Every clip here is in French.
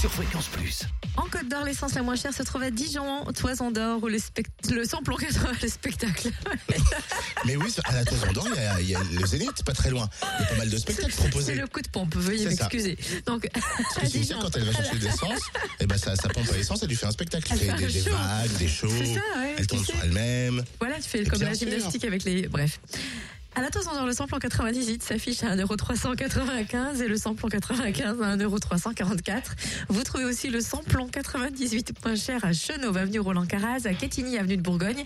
sur Fréquence Plus. En Côte d'Or, l'essence la moins chère se trouve à Dijon, Toison d'Or, où le, spect- le samplon 80, le spectacle. Mais oui, à la Toison d'Or, il y y a le Zénith, pas très loin. Il y a pas mal de spectacles C'est proposés. le coup de pompe, veuillez C'est m'excuser. Donc, Parce à que Dijon. quand elle va chercher de l'essence, et ben ça, ça pompe à l'essence, elle lui fait un spectacle. Elle fait des, des show. vagues, des shows. C'est ça, ouais, elle sais. sur elle-même. Voilà, tu fais comme Bien la sûr. gymnastique avec les. Bref. À la d'Or, le samplon 98 s'affiche à 1,395€ et le samplon 95 à 1,344€. Vous trouvez aussi le samplon 98 moins cher à Chenauve, avenue Roland Caraz, à Quetigny, avenue de Bourgogne.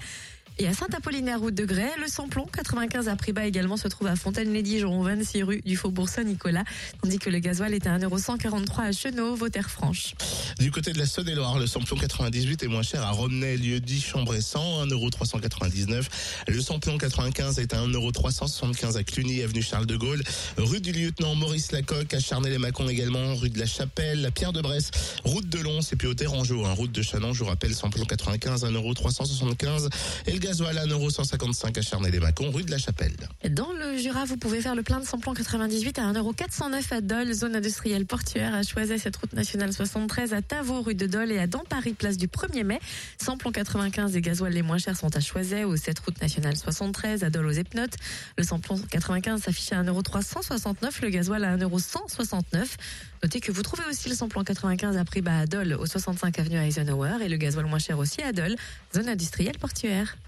Et à Saint-Apollinaire, route de Grès, le samplon 95 à prix également se trouve à Fontaine-les-Dijon, 26 rue du Faubourg Saint-Nicolas, tandis que le gasoil est à 1,143€ à Chenauve, aux Terres Franches. Du côté de la Saône-et-Loire, le samplon 98 est moins cher à Romney, lieu dit Chambressan, 1,399€. Le samplon 95 est à 1,375€ à Cluny, avenue Charles de Gaulle. Rue du lieutenant Maurice Lacocque, à Charnay-les-Macons également. Rue de la Chapelle, à Pierre de Bresse. Route de Lons et puis au Terrangeau, hein, route de Chanon, je vous rappelle, samplon 95, 1,375€. Et le gasoil à 1,155€ à Charnay-les-Macons, rue de la Chapelle. Dans le Jura, vous pouvez faire le plein de samplon 98 à 1,409€ à Dole, zone industrielle portuaire, à Choiset, cette route nationale 73, à Tavaux, rue de Dole et à dans Paris, place du 1er mai. Samplon 95 et gasoil les moins chers sont à Choiset, au 7 route nationale 73, à Dole aux Epnotes. Le samplon 95 s'affiche à 1,369€, le gasoil à 1,169€. Notez que vous trouvez aussi le samplon 95 à prix bas à Dole, au 65 avenue Eisenhower, et le gasoil moins cher aussi à Dole, zone industrielle portuaire.